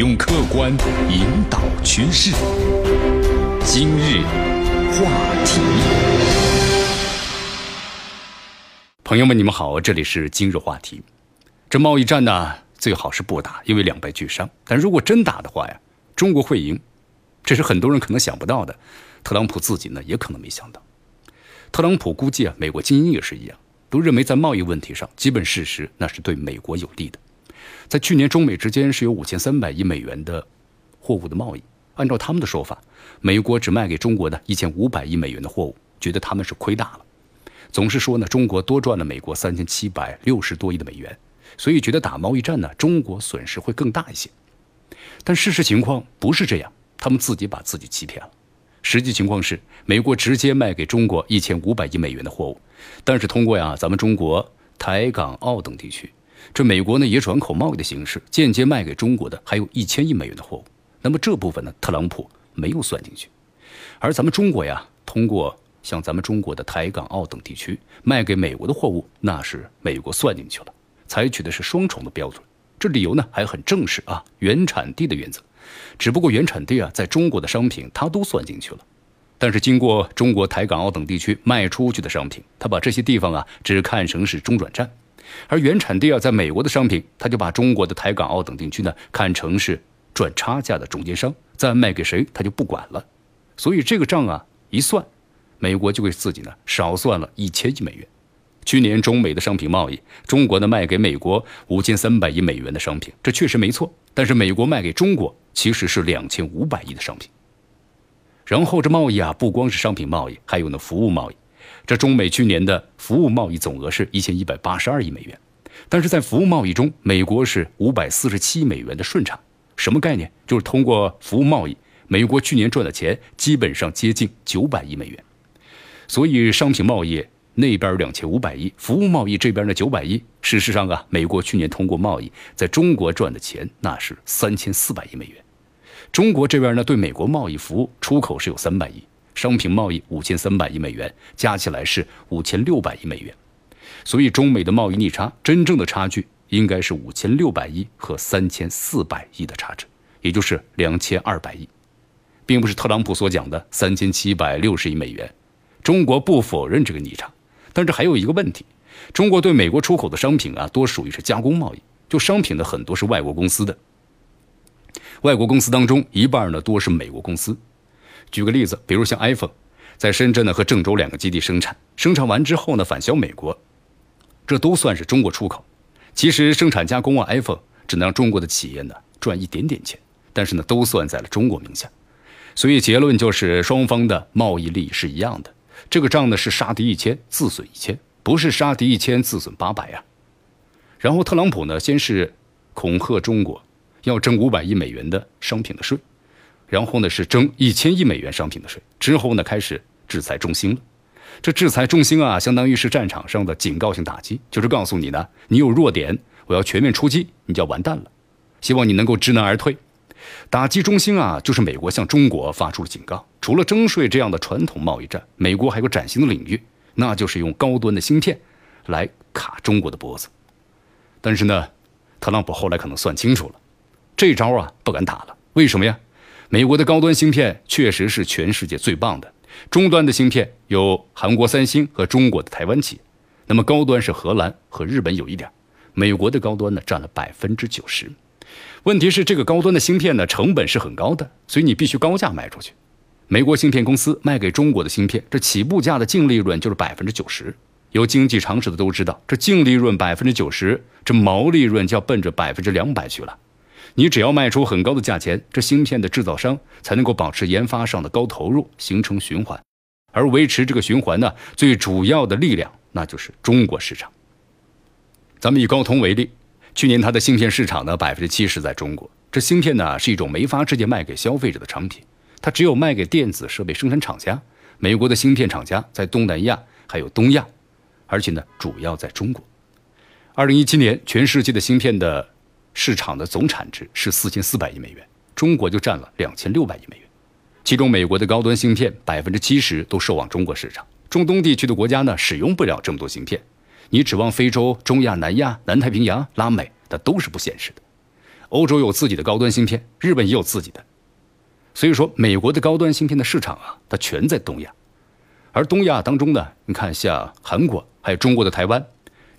用客观引导趋势。今日话题，朋友们，你们好，这里是今日话题。这贸易战呢，最好是不打，因为两败俱伤。但如果真打的话呀，中国会赢，这是很多人可能想不到的。特朗普自己呢，也可能没想到。特朗普估计啊，美国精英也是一样，都认为在贸易问题上，基本事实那是对美国有利的。在去年中美之间是有五千三百亿美元的货物的贸易，按照他们的说法，美国只卖给中国的一千五百亿美元的货物，觉得他们是亏大了。总是说呢，中国多赚了美国三千七百六十多亿的美元，所以觉得打贸易战呢，中国损失会更大一些。但事实情况不是这样，他们自己把自己欺骗了。实际情况是，美国直接卖给中国一千五百亿美元的货物，但是通过呀咱们中国台港澳等地区，这美国呢也转口贸易的形式间接卖给中国的还有一千亿美元的货物。那么这部分呢，特朗普没有算进去，而咱们中国呀，通过像咱们中国的台港澳等地区卖给美国的货物，那是美国算进去了，采取的是双重的标准。这理由呢还很正式啊，原产地的原则。只不过原产地啊，在中国的商品它都算进去了，但是经过中国台港澳等地区卖出去的商品，他把这些地方啊只看成是中转站，而原产地啊在美国的商品，他就把中国的台港澳等地区呢看成是赚差价的中间商，再卖给谁他就不管了，所以这个账啊一算，美国就给自己呢少算了一千亿美元。去年中美的商品贸易，中国呢卖给美国五千三百亿美元的商品，这确实没错。但是美国卖给中国其实是两千五百亿的商品。然后这贸易啊，不光是商品贸易，还有呢服务贸易。这中美去年的服务贸易总额是一千一百八十二亿美元，但是在服务贸易中，美国是五百四十七美元的顺差。什么概念？就是通过服务贸易，美国去年赚的钱基本上接近九百亿美元。所以商品贸易。那边两千五百亿，服务贸易这边的九百亿。事实上啊，美国去年通过贸易在中国赚的钱那是三千四百亿美元。中国这边呢，对美国贸易服务出口是有三百亿，商品贸易五千三百亿美元，加起来是五千六百亿美元。所以中美的贸易逆差，真正的差距应该是五千六百亿和三千四百亿的差值，也就是两千二百亿，并不是特朗普所讲的三千七百六十亿美元。中国不否认这个逆差。但是还有一个问题，中国对美国出口的商品啊，多属于是加工贸易，就商品的很多是外国公司的。外国公司当中，一半呢多是美国公司。举个例子，比如像 iPhone，在深圳呢和郑州两个基地生产，生产完之后呢返销美国，这都算是中国出口。其实生产加工啊，iPhone 只能让中国的企业呢赚一点点钱，但是呢都算在了中国名下。所以结论就是双方的贸易利益是一样的。这个账呢是杀敌一千自损一千，不是杀敌一千自损八百呀。然后特朗普呢先是恐吓中国，要征五百亿美元的商品的税，然后呢是征一千亿美元商品的税，之后呢开始制裁中兴了。这制裁中兴啊，相当于是战场上的警告性打击，就是告诉你呢，你有弱点，我要全面出击，你就要完蛋了。希望你能够知难而退。打击中兴啊，就是美国向中国发出了警告。除了征税这样的传统贸易战，美国还有个崭新的领域，那就是用高端的芯片来卡中国的脖子。但是呢，特朗普后来可能算清楚了，这招啊不敢打了。为什么呀？美国的高端芯片确实是全世界最棒的，中端的芯片有韩国三星和中国的台湾企业，那么高端是荷兰和日本有一点，美国的高端呢占了百分之九十。问题是这个高端的芯片呢，成本是很高的，所以你必须高价卖出去。美国芯片公司卖给中国的芯片，这起步价的净利润就是百分之九十。有经济常识的都知道，这净利润百分之九十，这毛利润就要奔着百分之两百去了。你只要卖出很高的价钱，这芯片的制造商才能够保持研发上的高投入，形成循环。而维持这个循环呢，最主要的力量那就是中国市场。咱们以高通为例。去年它的芯片市场呢，百分之七十在中国。这芯片呢是一种没法直接卖给消费者的产品，它只有卖给电子设备生产厂家。美国的芯片厂家在东南亚还有东亚，而且呢主要在中国。二零一七年全世界的芯片的市场的总产值是四千四百亿美元，中国就占了两千六百亿美元。其中美国的高端芯片百分之七十都售往中国市场，中东地区的国家呢使用不了这么多芯片。你指望非洲、中亚、南亚、南太平洋、拉美，那都是不现实的。欧洲有自己的高端芯片，日本也有自己的。所以说，美国的高端芯片的市场啊，它全在东亚。而东亚当中呢，你看像韩国，还有中国的台湾、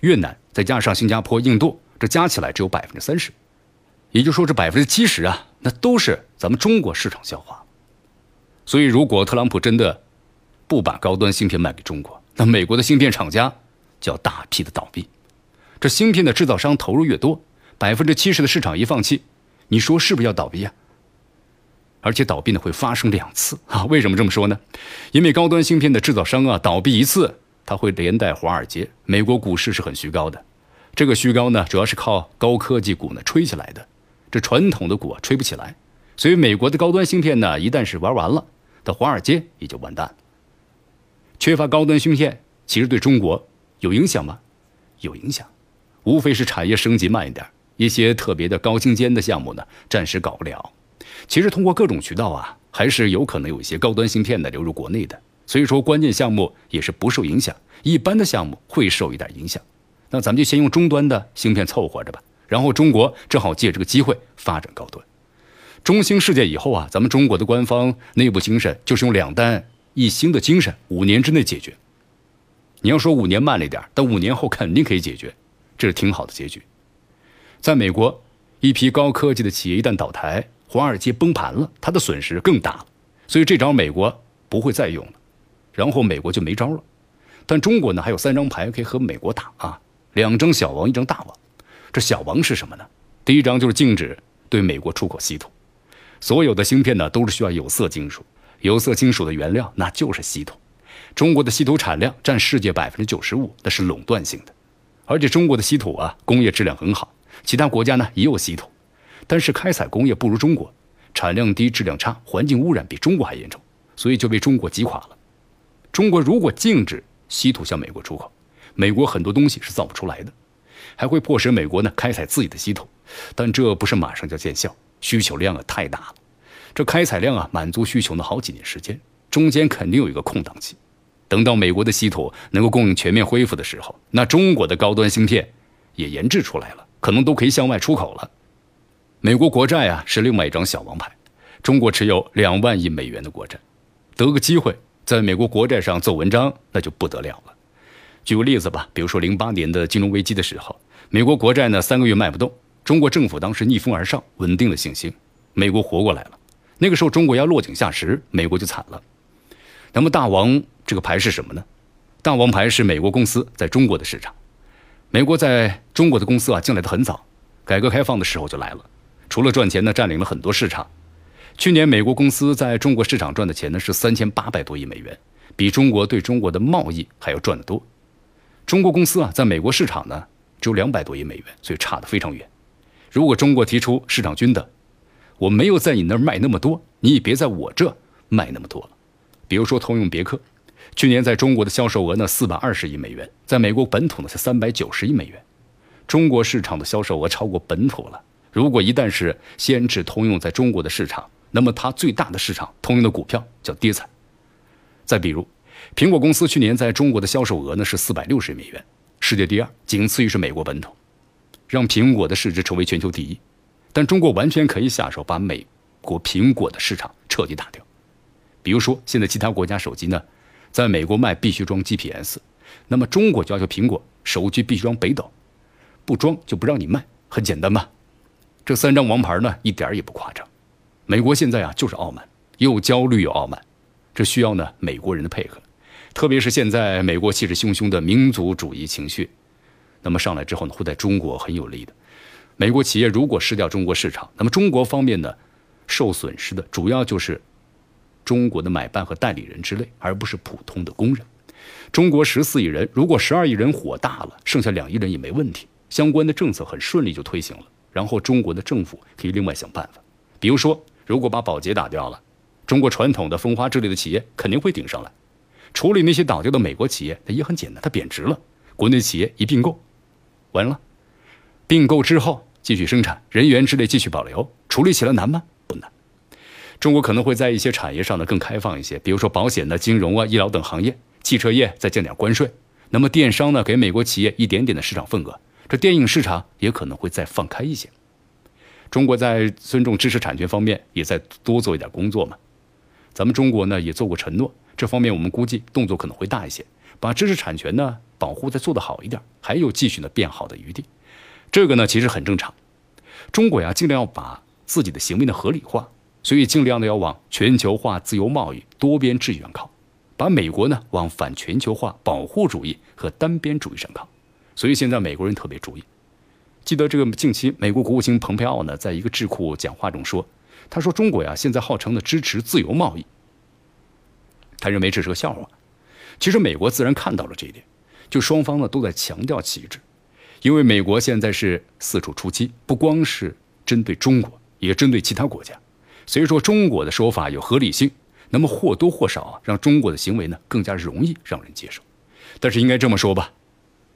越南，再加上新加坡、印度，这加起来只有百分之三十。也就是说，这百分之七十啊，那都是咱们中国市场消化。所以，如果特朗普真的不把高端芯片卖给中国，那美国的芯片厂家就要大批的倒闭。这芯片的制造商投入越多，百分之七十的市场一放弃，你说是不是要倒闭啊？而且倒闭呢会发生两次啊？为什么这么说呢？因为高端芯片的制造商啊倒闭一次，它会连带华尔街、美国股市是很虚高的。这个虚高呢，主要是靠高科技股呢吹起来的。这传统的股啊吹不起来，所以美国的高端芯片呢，一旦是玩完了，那华尔街也就完蛋了。缺乏高端芯片，其实对中国有影响吗？有影响，无非是产业升级慢一点，一些特别的高精尖的项目呢，暂时搞不了。其实通过各种渠道啊，还是有可能有一些高端芯片的流入国内的。所以说，关键项目也是不受影响，一般的项目会受一点影响。那咱们就先用终端的芯片凑合着吧。然后中国正好借这个机会发展高端。中兴事件以后啊，咱们中国的官方内部精神就是用两弹一星的精神，五年之内解决。你要说五年慢了一点，但五年后肯定可以解决，这是挺好的结局。在美国，一批高科技的企业一旦倒台，华尔街崩盘了，它的损失更大了。所以这招美国不会再用了，然后美国就没招了。但中国呢，还有三张牌可以和美国打啊，两张小王，一张大王。这小王是什么呢？第一章就是禁止对美国出口稀土，所有的芯片呢都是需要有色金属，有色金属的原料那就是稀土。中国的稀土产量占世界百分之九十五，那是垄断性的。而且中国的稀土啊，工业质量很好，其他国家呢也有稀土，但是开采工业不如中国，产量低、质量差、环境污染比中国还严重，所以就被中国击垮了。中国如果禁止稀土向美国出口，美国很多东西是造不出来的。还会迫使美国呢开采自己的稀土，但这不是马上就见效，需求量啊太大了。这开采量啊满足需求呢好几年时间，中间肯定有一个空档期。等到美国的稀土能够供应全面恢复的时候，那中国的高端芯片也研制出来了，可能都可以向外出口了。美国国债啊是另外一张小王牌，中国持有两万亿美元的国债，得个机会在美国国债上做文章，那就不得了了。举个例子吧，比如说零八年的金融危机的时候，美国国债呢三个月卖不动，中国政府当时逆风而上，稳定了信心，美国活过来了。那个时候中国要落井下石，美国就惨了。那么大王这个牌是什么呢？大王牌是美国公司在中国的市场。美国在中国的公司啊进来的很早，改革开放的时候就来了，除了赚钱呢，占领了很多市场。去年美国公司在中国市场赚的钱呢是三千八百多亿美元，比中国对中国的贸易还要赚得多。中国公司啊，在美国市场呢只有两百多亿美元，所以差得非常远。如果中国提出市场均等，我没有在你那儿卖那么多，你也别在我这卖那么多了。比如说通用别克，去年在中国的销售额呢四百二十亿美元，在美国本土呢才三百九十亿美元。中国市场的销售额超过本土了。如果一旦是限制通用在中国的市场，那么它最大的市场通用的股票叫跌惨。再比如。苹果公司去年在中国的销售额呢是四百六十亿美元，世界第二，仅次于是美国本土，让苹果的市值成为全球第一。但中国完全可以下手把美国苹果的市场彻底打掉。比如说，现在其他国家手机呢，在美国卖必须装 GPS，那么中国就要求苹果手机必须装北斗，不装就不让你卖，很简单吧？这三张王牌呢，一点也不夸张。美国现在啊就是傲慢，又焦虑又傲慢，这需要呢美国人的配合。特别是现在美国气势汹汹的民族主义情绪，那么上来之后呢，会在中国很有利的。美国企业如果失掉中国市场，那么中国方面呢，受损失的主要就是中国的买办和代理人之类，而不是普通的工人。中国十四亿人，如果十二亿人火大了，剩下两亿人也没问题，相关的政策很顺利就推行了。然后中国的政府可以另外想办法，比如说，如果把保洁打掉了，中国传统的风华之类的企业肯定会顶上来。处理那些倒掉的美国企业，它也很简单，它贬值了。国内企业一并购，完了，并购之后继续生产，人员之类继续保留，处理起来难吗？不难。中国可能会在一些产业上呢更开放一些，比如说保险的、金融啊、医疗等行业，汽车业再降点关税。那么电商呢，给美国企业一点点的市场份额。这电影市场也可能会再放开一些。中国在尊重知识产权方面也在多做一点工作嘛。咱们中国呢也做过承诺，这方面我们估计动作可能会大一些，把知识产权呢保护再做得好一点，还有继续呢变好的余地。这个呢其实很正常。中国呀尽量要把自己的行为呢合理化，所以尽量的要往全球化、自由贸易、多边志愿靠，把美国呢往反全球化、保护主义和单边主义上靠。所以现在美国人特别注意。记得这个近期美国国务卿蓬佩奥呢在一个智库讲话中说。他说：“中国呀，现在号称呢支持自由贸易，他认为这是个笑话。其实美国自然看到了这一点，就双方呢都在强调旗帜，因为美国现在是四处出击，不光是针对中国，也针对其他国家。所以说中国的说法有合理性，那么或多或少啊，让中国的行为呢更加容易让人接受。但是应该这么说吧，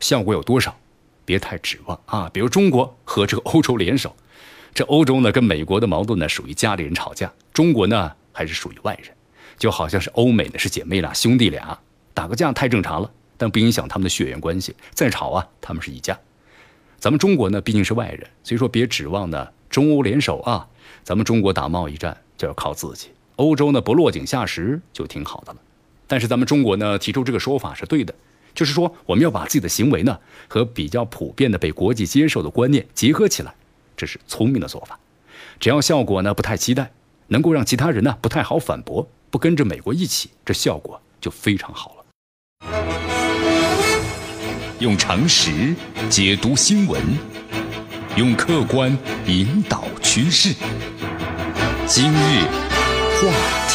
效果有多少，别太指望啊。比如中国和这个欧洲联手。”这欧洲呢，跟美国的矛盾呢，属于家里人吵架；中国呢，还是属于外人，就好像是欧美呢是姐妹俩、兄弟俩，打个架太正常了，但不影响他们的血缘关系。再吵啊，他们是一家。咱们中国呢，毕竟是外人，所以说别指望呢中欧联手啊。咱们中国打贸易战就要靠自己，欧洲呢不落井下石就挺好的了。但是咱们中国呢提出这个说法是对的，就是说我们要把自己的行为呢和比较普遍的被国际接受的观念结合起来。这是聪明的做法，只要效果呢不太期待，能够让其他人呢不太好反驳，不跟着美国一起，这效果就非常好了。用常识解读新闻，用客观引导趋势。今日话。